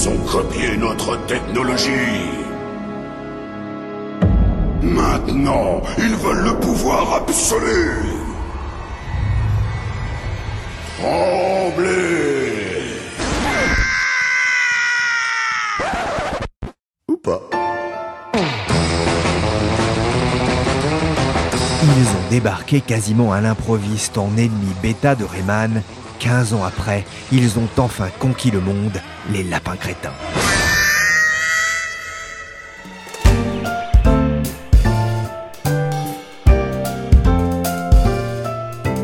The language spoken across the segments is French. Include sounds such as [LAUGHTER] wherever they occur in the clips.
Ils ont copié notre technologie. Maintenant, ils veulent le pouvoir absolu. Tremblez débarqué quasiment à l'improviste en ennemi bêta de Rayman. 15 ans après, ils ont enfin conquis le monde, les lapins crétins.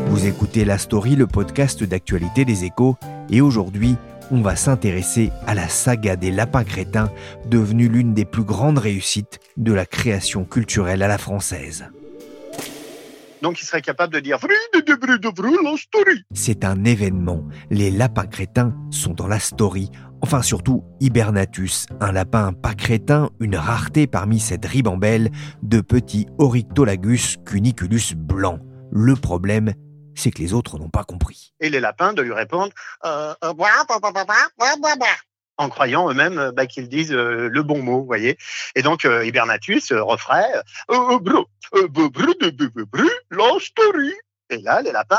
Vous écoutez La Story, le podcast d'actualité des échos, et aujourd'hui, on va s'intéresser à la saga des lapins crétins, devenue l'une des plus grandes réussites de la création culturelle à la française. Donc, il serait capable de dire. C'est un événement. Les lapins crétins sont dans la story. Enfin surtout Hibernatus, un lapin pas crétin, une rareté parmi cette ribambelle de petits Oryctolagus cuniculus blancs. Le problème, c'est que les autres n'ont pas compris. Et les lapins de lui répondre euh, euh, en croyant eux-mêmes qu'ils disent le bon mot, vous voyez. Et donc, euh, Hibernatus referait story. Et là, les lapins,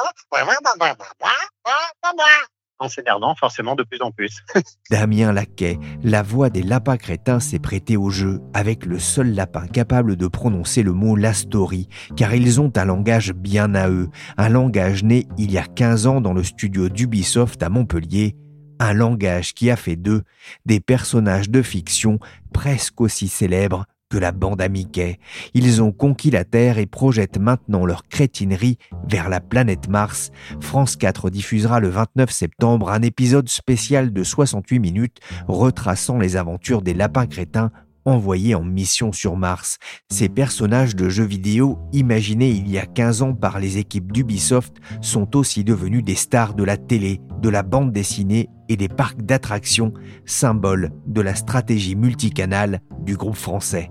en s'énervant forcément de plus en plus. Damien Laquet, la voix des lapins crétins s'est prêtée au jeu avec le seul lapin capable de prononcer le mot Lastori, car ils ont un langage bien à eux, un langage né il y a 15 ans dans le studio d'Ubisoft à Montpellier, un langage qui a fait d'eux des personnages de fiction presque aussi célèbres que la bande à. Ils ont conquis la Terre et projettent maintenant leur crétinerie vers la planète Mars. France 4 diffusera le 29 septembre un épisode spécial de 68 minutes retraçant les aventures des lapins crétins envoyés en mission sur Mars. Ces personnages de jeux vidéo, imaginés il y a 15 ans par les équipes d'Ubisoft, sont aussi devenus des stars de la télé, de la bande dessinée et des parcs d'attractions, symboles de la stratégie multicanale du groupe français.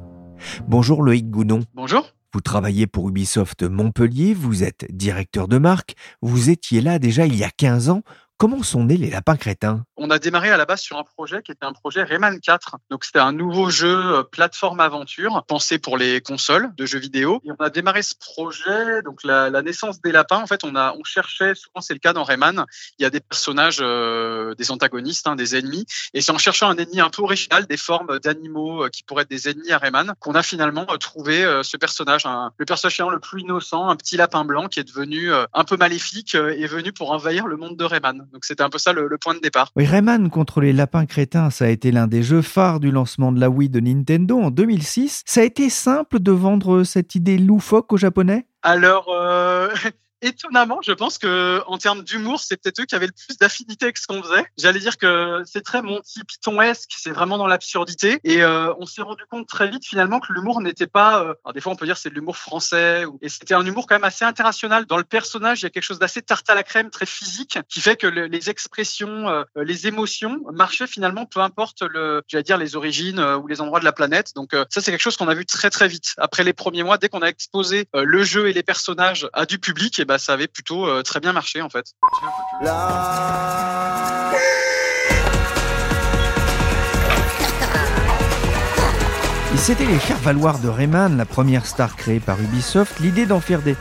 Bonjour Loïc Gounon. Bonjour. Vous travaillez pour Ubisoft Montpellier, vous êtes directeur de marque, vous étiez là déjà il y a 15 ans. Comment sont nés les lapins crétins? On a démarré à la base sur un projet qui était un projet Rayman 4. Donc c'était un nouveau jeu euh, plateforme aventure pensé pour les consoles de jeux vidéo. Et on a démarré ce projet, donc la, naissance des lapins. En fait, on a on cherchait, souvent c'est le cas dans Rayman, il y a des personnages, euh, des antagonistes, hein, des ennemis. Et c'est en cherchant un ennemi un peu original, des formes d'animaux euh, qui pourraient être des ennemis à Rayman, qu'on a finalement trouvé ce personnage, le personnage le plus innocent, un petit lapin blanc qui est devenu un peu maléfique et venu pour envahir le monde de Rayman. Donc c'était un peu ça le, le point de départ. Oui, Rayman contre les lapins crétins, ça a été l'un des jeux phares du lancement de la Wii de Nintendo en 2006. Ça a été simple de vendre cette idée loufoque aux Japonais? Alors, euh, étonnamment, je pense que en termes d'humour, c'est peut-être eux qui avaient le plus d'affinité avec ce qu'on faisait. J'allais dire que c'est très Monty Python-esque, c'est vraiment dans l'absurdité. Et euh, on s'est rendu compte très vite finalement que l'humour n'était pas. euh, alors des fois, on peut dire c'est de l'humour français, et c'était un humour quand même assez international. Dans le personnage, il y a quelque chose d'assez tarte à la crème, très physique, qui fait que le- les expressions, euh, les émotions marchaient finalement, peu importe le, j'allais dire les origines euh, ou les endroits de la planète. Donc euh, ça, c'est quelque chose qu'on a vu très très vite. Après les premiers mois, dès qu'on a exposé euh, le jeu et les personnages à du public, ben ça avait plutôt euh, très bien marché en fait. C'était les faire-valoir de Rayman, la première star créée par Ubisoft. L'idée d'en faire des,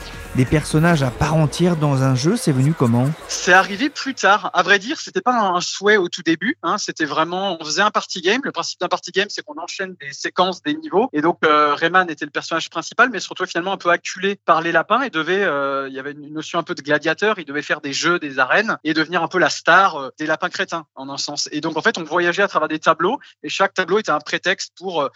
personnages à part entière dans un jeu, c'est venu comment? C'est arrivé plus tard. À vrai dire, c'était pas un souhait au tout début. Hein. C'était vraiment, on faisait un party game. Le principe d'un party game, c'est qu'on enchaîne des séquences, des niveaux. Et donc, euh, Rayman était le personnage principal, mais se retrouvait finalement un peu acculé par les lapins et devait, euh, il y avait une notion un peu de gladiateur. Il devait faire des jeux, des arènes et devenir un peu la star euh, des lapins crétins, en un sens. Et donc, en fait, on voyageait à travers des tableaux et chaque tableau était un prétexte pour euh,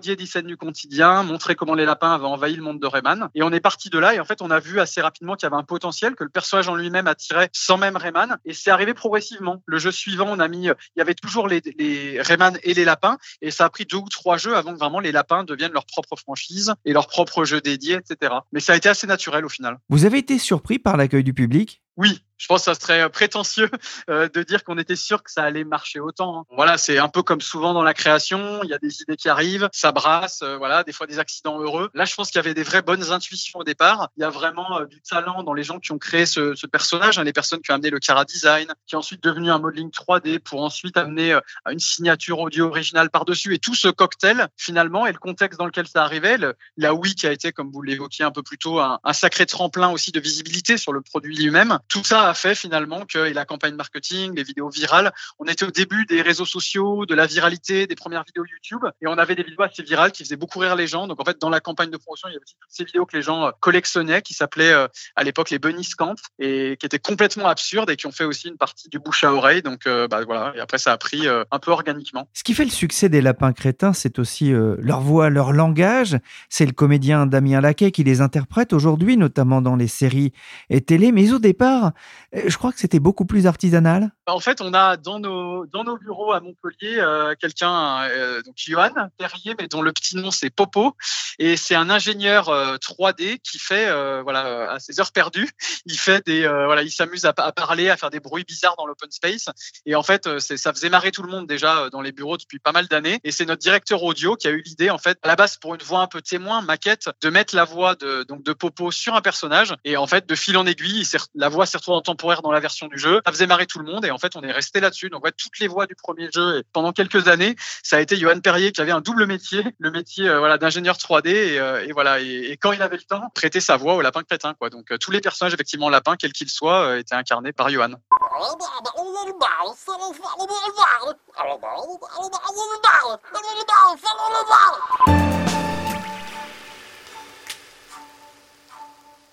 parodier des du quotidien, montrer comment les lapins avaient envahi le monde de Rayman. Et on est parti de là et en fait on a vu assez rapidement qu'il y avait un potentiel, que le personnage en lui-même attirait sans même Rayman. Et c'est arrivé progressivement. Le jeu suivant, on a mis, il y avait toujours les, les Rayman et les lapins et ça a pris deux ou trois jeux avant que vraiment les lapins deviennent leur propre franchise et leur propre jeu dédié, etc. Mais ça a été assez naturel au final. Vous avez été surpris par l'accueil du public? Oui, je pense que ça serait euh, prétentieux euh, de dire qu'on était sûr que ça allait marcher autant. Hein. Voilà, c'est un peu comme souvent dans la création, il y a des idées qui arrivent, ça brasse, euh, voilà, des fois des accidents heureux. Là, je pense qu'il y avait des vraies bonnes intuitions au départ. Il y a vraiment du talent dans les gens qui ont créé ce, ce personnage, hein, les personnes qui ont amené le Cara Design, qui est ensuite devenu un modeling 3D pour ensuite amener une signature audio originale par-dessus. Et tout ce cocktail, finalement, et le contexte dans lequel ça arrivait, la Wii qui a été, comme vous l'évoquiez un peu plus tôt, un sacré tremplin aussi de visibilité sur le produit lui-même. Tout ça a fait finalement que la campagne marketing, les vidéos virales, on était au début des réseaux sociaux, de la viralité, des premières vidéos YouTube, et on avait des vidéos assez virales qui faisaient beaucoup rire les gens. Donc en fait, dans la campagne de promotion, il y avait toutes ces vidéos que les gens euh, collectionnaient, qui s'appelaient euh, à l'époque les bunny scant, et qui étaient complètement absurdes et qui ont fait aussi une partie du bouche à oreille. Donc euh, bah, voilà, et après ça a pris un peu organiquement. Ce qui fait le succès des lapins crétins, c'est aussi leur voix, leur langage. C'est le comédien Damien Laquet qui les interprète aujourd'hui, notamment dans les séries et télé. Mais au départ, euh, je crois que c'était beaucoup plus artisanal. En fait, on a dans nos, dans nos bureaux à Montpellier euh, quelqu'un, euh, donc Johan Perrier, mais dont le petit nom c'est Popo. Et c'est un ingénieur 3D qui fait, voilà, à ses heures perdues, il fait des, voilà, il s'amuse à, à, parler, à faire des bruits bizarres dans l'open space. Et en fait, ça faisait marrer tout le monde déjà dans les bureaux depuis pas mal d'années. Et c'est notre directeur audio qui a eu l'idée, en fait, à la base pour une voix un peu témoin, maquette, de mettre la voix de, donc de Popo sur un personnage. Et en fait, de fil en aiguille, la voix s'est retrouvée en temporaire dans la version du jeu. Ça faisait marrer tout le monde et en fait on est resté là-dessus. Donc ouais, toutes les voix du premier jeu et pendant quelques années, ça a été Johan Perrier qui avait un double métier, le métier euh, voilà d'ingénieur 3D et, euh, et voilà et, quand il avait le temps, prêter sa voix au lapin crétin quoi. Donc euh, tous les personnages effectivement lapins quels qu'ils soient étaient incarnés par Johan.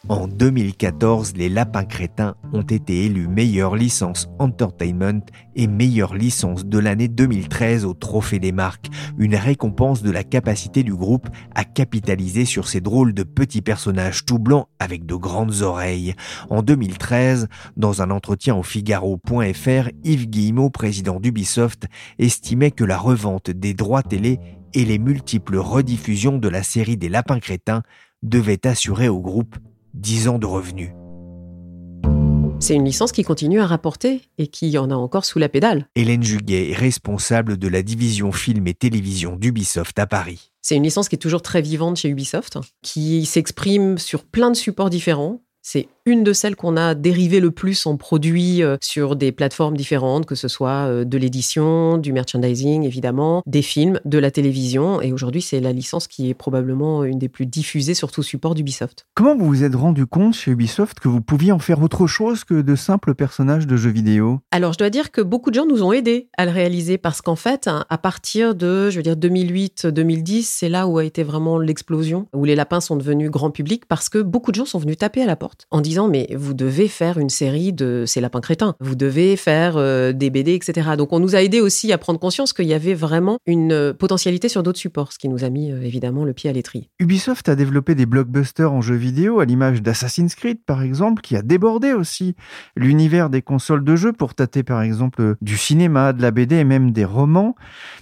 En 2014, les Lapins Crétins ont été élus meilleure licence entertainment et meilleure licence de l'année 2013 au Trophée des marques, une récompense de la capacité du groupe à capitaliser sur ces drôles de petits personnages tout blancs avec de grandes oreilles. En 2013, dans un entretien au Figaro.fr, Yves Guillemot, président d'Ubisoft, estimait que la revente des droits télé et les multiples rediffusions de la série des Lapins Crétins devaient assurer au groupe 10 ans de revenus. C'est une licence qui continue à rapporter et qui en a encore sous la pédale. Hélène Juguet est responsable de la division film et télévision d'Ubisoft à Paris. C'est une licence qui est toujours très vivante chez Ubisoft, qui s'exprime sur plein de supports différents. C'est une de celles qu'on a dérivé le plus en produits euh, sur des plateformes différentes, que ce soit euh, de l'édition, du merchandising évidemment, des films, de la télévision. Et aujourd'hui, c'est la licence qui est probablement une des plus diffusées sur tout support d'Ubisoft. Comment vous vous êtes rendu compte chez Ubisoft que vous pouviez en faire autre chose que de simples personnages de jeux vidéo? Alors, je dois dire que beaucoup de gens nous ont aidés à le réaliser parce qu'en fait, à partir de, je veux dire, 2008-2010, c'est là où a été vraiment l'explosion, où les lapins sont devenus grand public parce que beaucoup de gens sont venus taper à la porte en disant mais vous devez faire une série de ces lapins crétins, vous devez faire euh, des BD, etc. Donc on nous a aidé aussi à prendre conscience qu'il y avait vraiment une euh, potentialité sur d'autres supports, ce qui nous a mis euh, évidemment le pied à l'étrier. Ubisoft a développé des blockbusters en jeux vidéo, à l'image d'Assassin's Creed par exemple, qui a débordé aussi l'univers des consoles de jeux pour tâter par exemple du cinéma, de la BD et même des romans.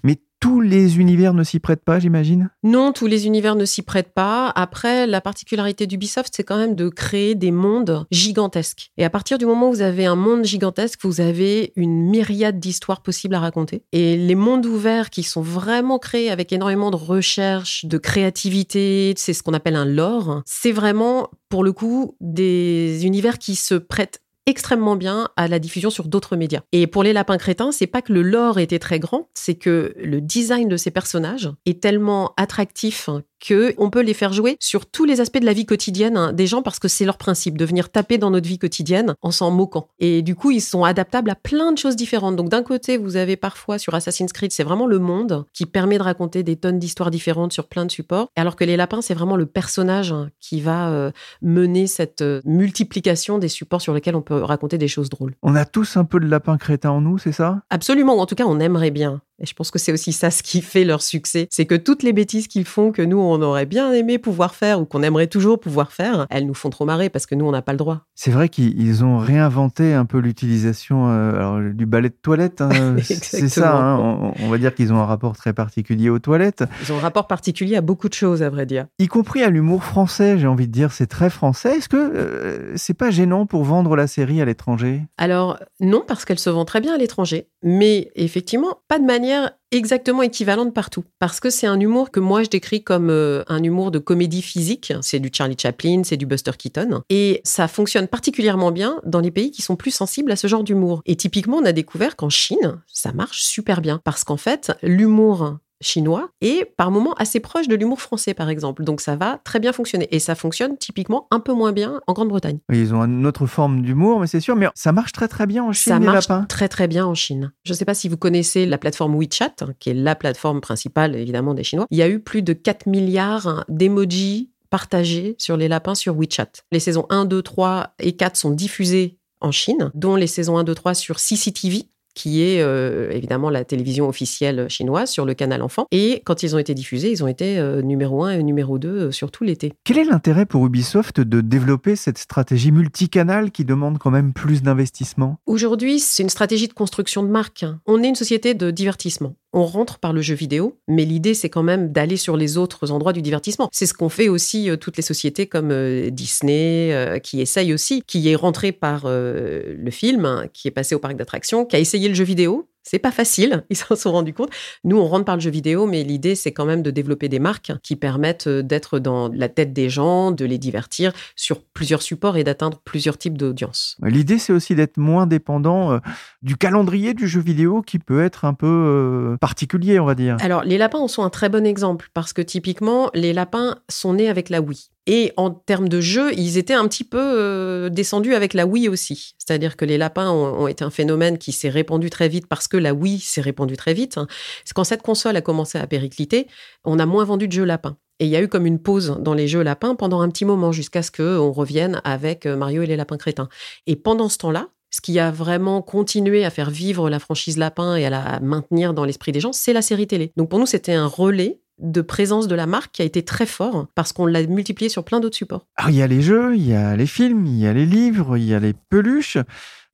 Mais tous les univers ne s'y prêtent pas, j'imagine? Non, tous les univers ne s'y prêtent pas. Après, la particularité d'Ubisoft, c'est quand même de créer des mondes gigantesques. Et à partir du moment où vous avez un monde gigantesque, vous avez une myriade d'histoires possibles à raconter. Et les mondes ouverts qui sont vraiment créés avec énormément de recherche, de créativité, c'est ce qu'on appelle un lore, c'est vraiment, pour le coup, des univers qui se prêtent extrêmement bien à la diffusion sur d'autres médias. Et pour les lapins crétins, c'est pas que le lore était très grand, c'est que le design de ces personnages est tellement attractif qu'on peut les faire jouer sur tous les aspects de la vie quotidienne hein, des gens parce que c'est leur principe de venir taper dans notre vie quotidienne en s'en moquant. Et du coup, ils sont adaptables à plein de choses différentes. Donc d'un côté, vous avez parfois sur Assassin's Creed, c'est vraiment le monde qui permet de raconter des tonnes d'histoires différentes sur plein de supports, alors que les lapins, c'est vraiment le personnage hein, qui va euh, mener cette euh, multiplication des supports sur lesquels on peut raconter des choses drôles. On a tous un peu de lapin crétin en nous, c'est ça? Absolument, en tout cas, on aimerait bien. Et je pense que c'est aussi ça ce qui fait leur succès. C'est que toutes les bêtises qu'ils font, que nous, on aurait bien aimé pouvoir faire ou qu'on aimerait toujours pouvoir faire, elles nous font trop marrer parce que nous, on n'a pas le droit. C'est vrai qu'ils ont réinventé un peu l'utilisation euh, du balai de toilette. hein. [LAUGHS] c'est ça. hein. On, on va dire qu'ils ont un rapport très particulier aux toilettes, Ils ont un rapport particulier à beaucoup de choses, à vrai dire. y compris à l'humour français. J'ai envie de dire, c'est très français. Est-ce que euh, c'est pas gênant pour vendre la série à l'étranger? Alors, non, parce qu'elle se vend très bien à l'étranger, mais effectivement, pas de manière exactement équivalente partout. Parce que c'est un humour que moi je décris comme euh, un humour de comédie physique. C'est du Charlie Chaplin, c'est du Buster Keaton. Et ça fonctionne particulièrement bien dans les pays qui sont plus sensibles à ce genre d'humour. Et typiquement, on a découvert qu'en Chine, ça marche super bien. Parce qu'en fait, l'humour chinois est par moments assez proche de l'humour français, par exemple. Donc ça va très bien fonctionner. Et ça fonctionne typiquement un peu moins bien en Grande-Bretagne. Oui, Ils ont une autre forme d'humour, mais c'est sûr. Mais ça marche très très bien en Chine, Ça les marche lapins. très très bien en Chine. Je ne sais pas si vous connaissez la plateforme WeChat, hein, qui est la plateforme principale évidemment des Chinois. Il y a eu plus de 4 milliards d'emojis partagés sur les lapins sur WeChat. Les saisons 1, 2, 3 et 4 sont diffusées en Chine, dont les saisons 1, 2, 3 sur CCTV qui est euh, évidemment la télévision officielle chinoise sur le canal enfant. Et quand ils ont été diffusés, ils ont été euh, numéro 1 et numéro 2 euh, sur tout l'été. Quel est l'intérêt pour Ubisoft de développer cette stratégie multicanale qui demande quand même plus d'investissement? Aujourd'hui, c'est une stratégie de construction de marque. On est une société de divertissement. On rentre par le jeu vidéo, mais l'idée, c'est quand même d'aller sur les autres endroits du divertissement. C'est ce qu'ont fait aussi euh, toutes les sociétés comme euh, Disney, euh, qui essayent aussi, qui est rentré par le film, hein, qui est passé au parc d'attractions, qui a essayé le jeu vidéo. C'est pas facile, [LAUGHS] ils s'en sont rendus compte. Nous, on rentre par le jeu vidéo, mais l'idée, c'est quand même de développer des marques qui permettent euh, d'être dans la tête des gens, de les divertir sur plusieurs supports et d'atteindre plusieurs types d'audience. L'idée, c'est aussi d'être moins dépendant euh, du calendrier du jeu vidéo qui peut être un peu euh, particulier, on va dire. Alors, les lapins en sont un très bon exemple parce que typiquement, les lapins sont nés avec la Wii. Et en termes de jeu, ils étaient un petit peu euh, descendus avec la Wii aussi. C'est-à-dire que les lapins ont, été un phénomène qui s'est répandu très vite parce que la Wii s'est répandue très vite. C'est quand cette console a commencé à péricliter, on a moins vendu de jeux lapins. Et il y a eu comme une pause dans les jeux lapins pendant un petit moment jusqu'à ce qu'on revienne avec euh, Mario et les lapins crétins. Et pendant ce temps-là, ce qui a vraiment continué à faire vivre la franchise Lapin et à la maintenir dans l'esprit des gens, c'est la série télé. Donc pour nous, c'était un relais de présence de la marque qui a été très fort parce qu'on l'a multiplié sur plein d'autres supports. Alors, il y a les jeux, il y a les films, il y a les livres, il y a les peluches.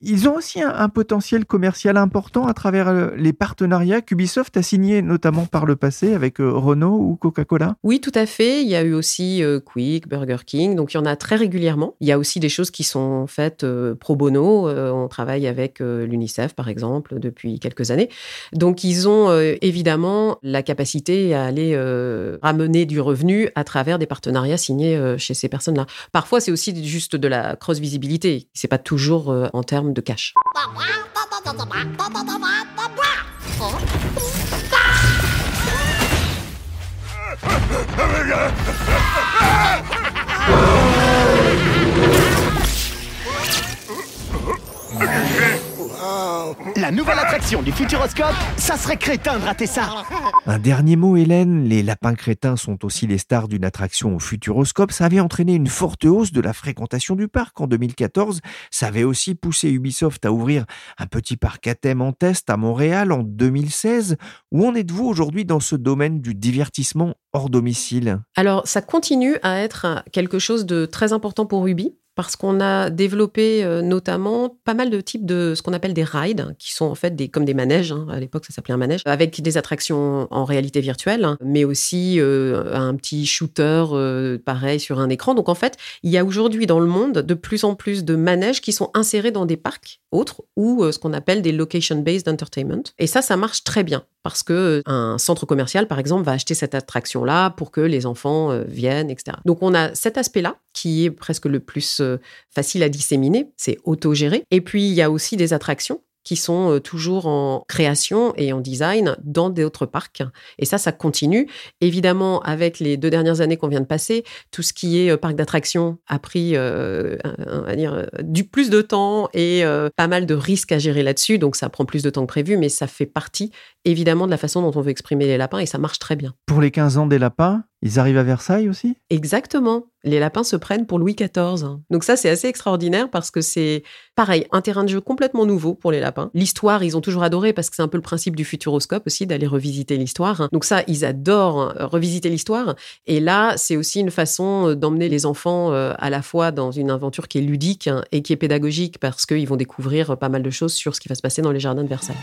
Ils ont aussi un, potentiel commercial important à travers euh, les partenariats qu'Ubisoft a signés notamment par le passé avec euh, Renault ou Coca-Cola. Oui, tout à fait. Il y a eu aussi euh, Quick, Burger King, donc il y en a très régulièrement. Il y a aussi des choses qui sont faites euh, pro bono. On travaille avec l'UNICEF, par exemple, depuis quelques années. Donc ils ont évidemment la capacité à aller ramener du revenu à travers des partenariats signés chez ces personnes-là. Parfois, c'est aussi juste de la cross-visibilité. C'est pas toujours en termes de cash. La nouvelle attraction du Futuroscope, ça serait crétin de rater ça. Un dernier mot, Hélène. Les lapins crétins sont aussi les stars d'une attraction au Futuroscope. Ça avait entraîné une forte hausse de la fréquentation du parc en 2014. Ça avait aussi poussé Ubisoft à ouvrir un petit parc à thème en test à Montréal en 2016. Où en êtes-vous aujourd'hui dans ce domaine du divertissement hors domicile? Alors, ça continue à être quelque chose de très important pour Ruby. Parce qu'on a développé euh, notamment pas mal de types de ce qu'on appelle des rides, qui sont en fait des, comme des manèges, hein. à l'époque ça s'appelait un manège, avec des attractions en réalité virtuelle, hein, mais aussi euh, un petit shooter euh, pareil sur un écran. Donc en fait, il y a aujourd'hui dans le monde de plus en plus de manèges qui sont insérés dans des parcs autres ou ce qu'on appelle des location-based entertainment. Et ça, ça marche très bien parce que un centre commercial, par exemple, va acheter cette attraction-là pour que les enfants viennent, etc. Donc on a cet aspect-là qui est presque le plus facile à disséminer, c'est autogéré. Et puis il y a aussi des attractions qui sont euh, toujours en création et en design dans d'autres parcs. Et ça, ça continue. Évidemment, avec les deux dernières années qu'on vient de passer, tout ce qui est euh, parc d'attractions a pris euh, on va dire, du plus de temps et pas mal de risques à gérer là-dessus. Donc, ça prend plus de temps que prévu, mais ça fait partie évidemment de la façon dont on veut exprimer les lapins et ça marche très bien. Pour les 15 ans des lapins, ils arrivent à Versailles aussi? Exactement. Les lapins se prennent pour Louis XIV. Donc ça, c'est assez extraordinaire parce que c'est pareil, un terrain de jeu complètement nouveau pour les lapins. L'histoire, ils ont toujours adoré parce que c'est un peu le principe du futuroscope aussi d'aller revisiter l'histoire. Donc ça, ils adorent euh, revisiter l'histoire. Et là, c'est aussi une façon euh, d'emmener les enfants euh, à la fois dans une aventure qui est ludique hein, et qui est pédagogique parce qu'ils vont découvrir pas mal de choses sur ce qui va se passer dans les jardins de Versailles.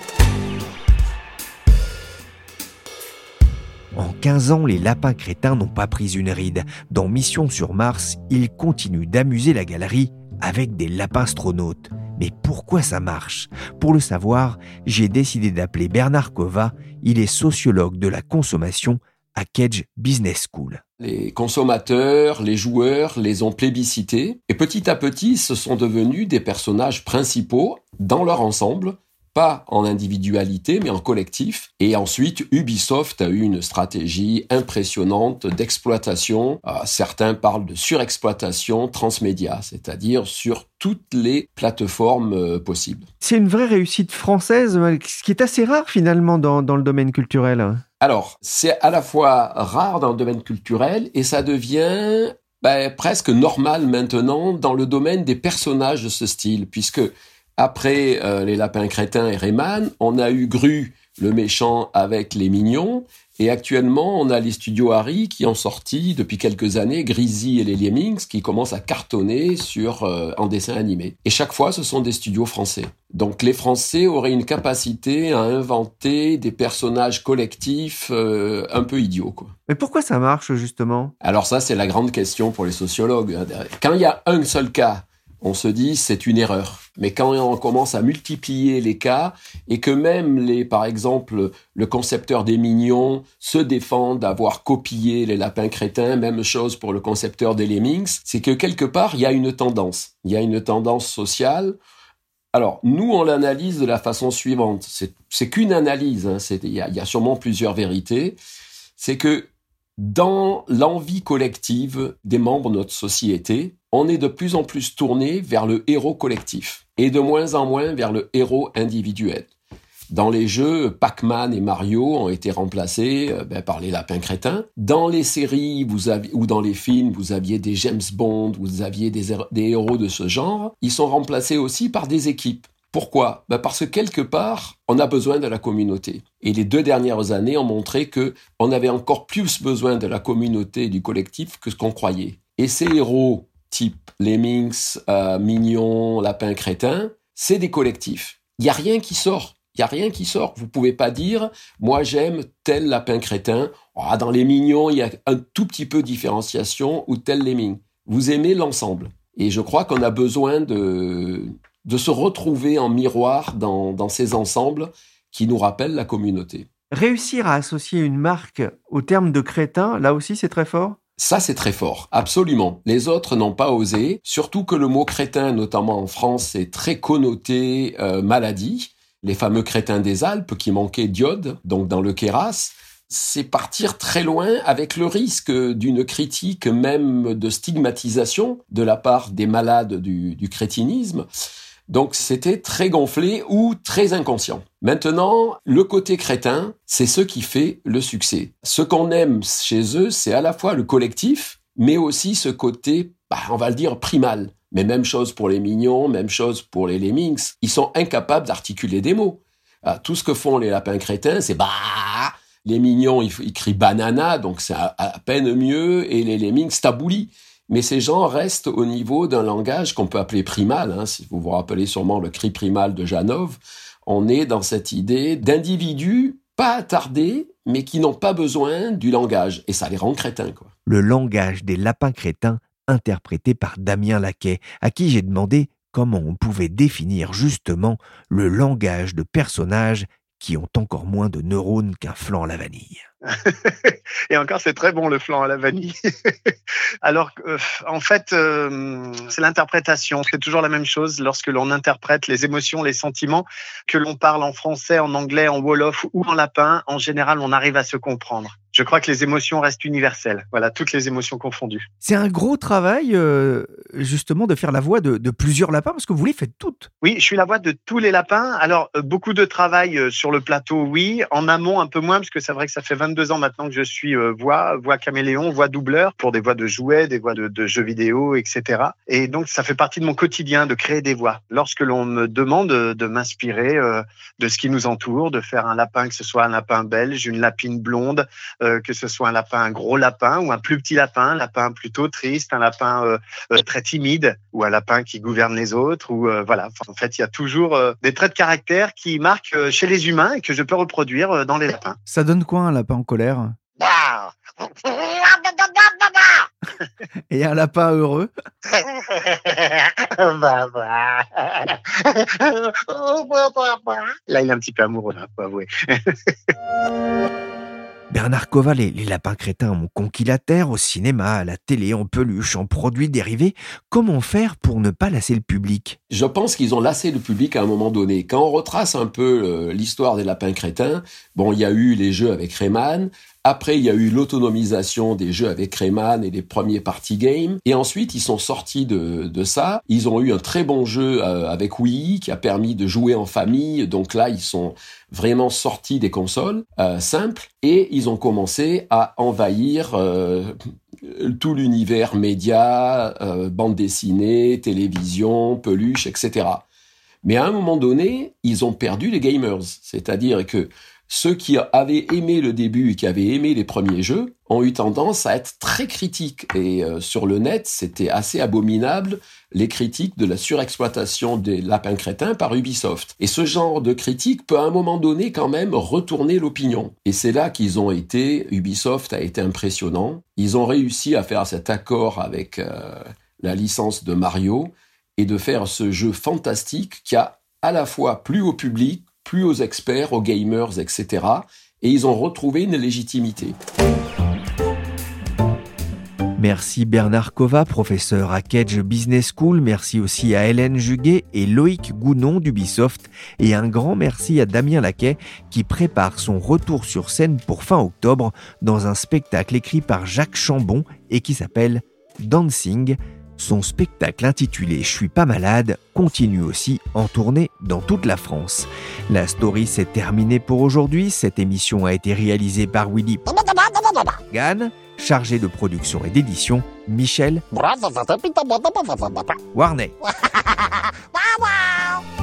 En 15 ans, les lapins crétins n'ont pas pris une ride. Dans Mission sur Mars, ils continuent d'amuser la galerie avec des lapins astronautes. Mais pourquoi ça marche? Pour le savoir, j'ai décidé d'appeler Bernard Kova. Il est sociologue de la consommation à Kedge Business School. Les consommateurs, les joueurs les ont plébiscités et petit à petit, ce sont devenus des personnages principaux dans leur ensemble pas en individualité, mais en collectif. Et ensuite, Ubisoft a eu une stratégie impressionnante d'exploitation. Euh, certains parlent de surexploitation transmédia, c'est-à-dire sur toutes les plateformes euh, possibles. C'est une vraie réussite française, ce qui est assez rare finalement dans, le domaine culturel. Alors, c'est à la fois rare dans le domaine culturel et ça devient ben, presque normal maintenant dans le domaine des personnages de ce style, puisque après euh, les lapins crétins et Rayman, on a eu Gru, le méchant avec les mignons. Et actuellement, on a les studios Harry qui ont sorti depuis quelques années Grisy et les Lemmings qui commencent à cartonner sur euh, en dessin animé. Et chaque fois, ce sont des studios français. Donc les Français auraient une capacité à inventer des personnages collectifs euh, un peu idiots. Quoi. Mais pourquoi ça marche justement? Alors ça, c'est la grande question pour les sociologues. Hein, Quand il y a un seul cas on se dit c'est une erreur. Mais quand on commence à multiplier les cas et que même les, par exemple, le concepteur des mignons se défend d'avoir copié les lapins crétins, même chose pour le concepteur des lemmings, c'est que quelque part il y a une tendance. Il y a une tendance sociale. Alors, nous, on l'analyse de la façon suivante. C'est qu'une analyse. Hein. Il y, y a sûrement plusieurs vérités. C'est que dans l'envie collective des membres de notre société, on est de plus en plus tourné vers le héros collectif et de moins en moins vers le héros individuel. Dans les jeux, Pac-Man et Mario ont été remplacés euh, ben, par les lapins crétins. Dans les séries ou dans les films, vous aviez des James Bond, vous aviez des, des héros de ce genre. Ils sont remplacés aussi par des équipes. Pourquoi? Ben Parce que quelque part, on a besoin de la communauté. Et les deux dernières années ont montré que on avait encore plus besoin de la communauté et du collectif que ce qu'on croyait. Et ces héros type Lemmings, euh, Mignon, Lapin Crétin, c'est des collectifs. Il n'y a rien qui sort. Il n'y a rien qui sort. Vous pouvez pas dire, moi j'aime tel lapin crétin. Ah, dans les mignons, il y a un tout petit peu de différenciation ou tel lemming. Vous aimez l'ensemble. Et je crois qu'on a besoin de, de se retrouver en miroir dans, dans ces ensembles qui nous rappellent la communauté. Réussir à associer une marque au terme de crétin, là aussi c'est très fort? Ça, c'est très fort, absolument. Les autres n'ont pas osé, surtout que le mot crétin, notamment en France, est très connoté euh, maladie. Les fameux crétins des Alpes qui manquaient d'iode, donc dans le Kéras, c'est partir très loin avec le risque d'une critique même de stigmatisation de la part des malades du, du crétinisme. Donc c'était très gonflé ou très inconscient. Maintenant, le côté crétin, c'est ce qui fait le succès. Ce qu'on aime chez eux, c'est à la fois le collectif, mais aussi ce côté, bah, on va le dire, primal. Mais même chose pour les mignons, même chose pour les lemmings. Ils sont incapables d'articuler des mots. Ah, tout ce que font les lapins crétins, c'est bah. Les mignons, ils, crient banana, donc c'est à, peine mieux, et les lemmings tabouli. Mais ces gens restent au niveau d'un langage qu'on peut appeler primal. Hein, si vous vous rappelez sûrement le cri primal de Janov, on est dans cette idée d'individus pas attardés, mais qui n'ont pas besoin du langage. Et ça les rend crétins. Quoi. Le langage des lapins crétins, interprété par Damien Laquet, à qui j'ai demandé comment on pouvait définir justement le langage de personnages qui ont encore moins de neurones qu'un flan à la vanille. [LAUGHS] Et encore, c'est très bon le flan à la vanille. [LAUGHS] Alors, euh, en fait, euh, c'est l'interprétation. C'est toujours la même chose lorsque l'on interprète les émotions, les sentiments, que l'on parle en français, en anglais, en wolof ou en lapin. En général, on arrive à se comprendre. Je crois que les émotions restent universelles. Voilà, toutes les émotions confondues. C'est un gros travail, euh, justement, de faire la voix de, de, plusieurs lapins, parce que vous les faites toutes. Oui, je suis la voix de tous les lapins. Alors, euh, beaucoup de travail euh, sur le plateau, oui. En amont, un peu moins, parce que c'est vrai que ça fait 22 ans maintenant que je suis voix, voix caméléon, voix doubleur, pour des voix de jouets, des voix de, de jeux vidéo, etc. Et donc, ça fait partie de mon quotidien de créer des voix. Lorsque l'on me demande de m'inspirer de ce qui nous entoure, de faire un lapin, que ce soit un lapin belge, une lapine blonde, euh, que ce soit un lapin, un gros lapin ou un plus petit lapin, un lapin plutôt triste, un lapin euh, euh très timide ou un lapin qui gouverne les autres. Ou voilà, enfin, en fait, il y a toujours des traits de caractère qui marquent chez les humains et que je peux reproduire dans les lapins. Ça donne quoi un lapin en colère? Et un lapin heureux? [LAUGHS] [LAUGHS] Là, il est un petit peu amoureux, là, faut avouer. [LAUGHS] Bernard Koval et les lapins crétins ont conquis la Terre au cinéma, à la télé, en peluche, en produits dérivés. Comment faire pour ne pas lasser le public? Je pense qu'ils ont lassé le public à un moment donné. Quand on retrace un peu euh, l'histoire des lapins crétins, bon, il y a eu les jeux avec Rayman, après, il y a eu l'autonomisation des jeux avec Rayman et les premiers party games. Et ensuite, ils sont sortis de, de ça. Ils ont eu un très bon jeu euh, avec Wii qui a permis de jouer en famille. Donc là, ils sont vraiment sortis des consoles euh, simples et ils ont commencé à envahir euh, tout l'univers média, bande dessinée, télévision, peluche, etc. Mais à un moment donné, ils ont perdu les gamers. C'est-à-dire que ceux qui avaient aimé le début et qui avaient aimé les premiers jeux ont eu tendance à être très critiques. Et euh, sur le net, c'était assez abominable les critiques de la surexploitation des lapins crétins par Ubisoft. Et ce genre de critique peut à un moment donné quand même retourner l'opinion. Et c'est là qu'ils ont été, Ubisoft a été impressionnant. Ils ont réussi à faire cet accord avec euh, la licence de Mario et de faire ce jeu fantastique qui a à la fois plu au public, plus aux experts, aux gamers, etc. Et ils ont retrouvé une légitimité. Merci Bernard Kova, professeur à Kedge Business School. Merci aussi à Hélène Juguet et Loïc Gounon d'Ubisoft. Et un grand merci à Damien Laquet qui prépare son retour sur scène pour fin octobre dans un spectacle écrit par Jacques Chambon et qui s'appelle Dancing. Son spectacle intitulé Je suis pas malade continue aussi en tournée dans toute la France. La story s'est terminée pour aujourd'hui. Cette émission a été réalisée par Willy Gann, chargé de production et d'édition, Michel Warnet. [LAUGHS]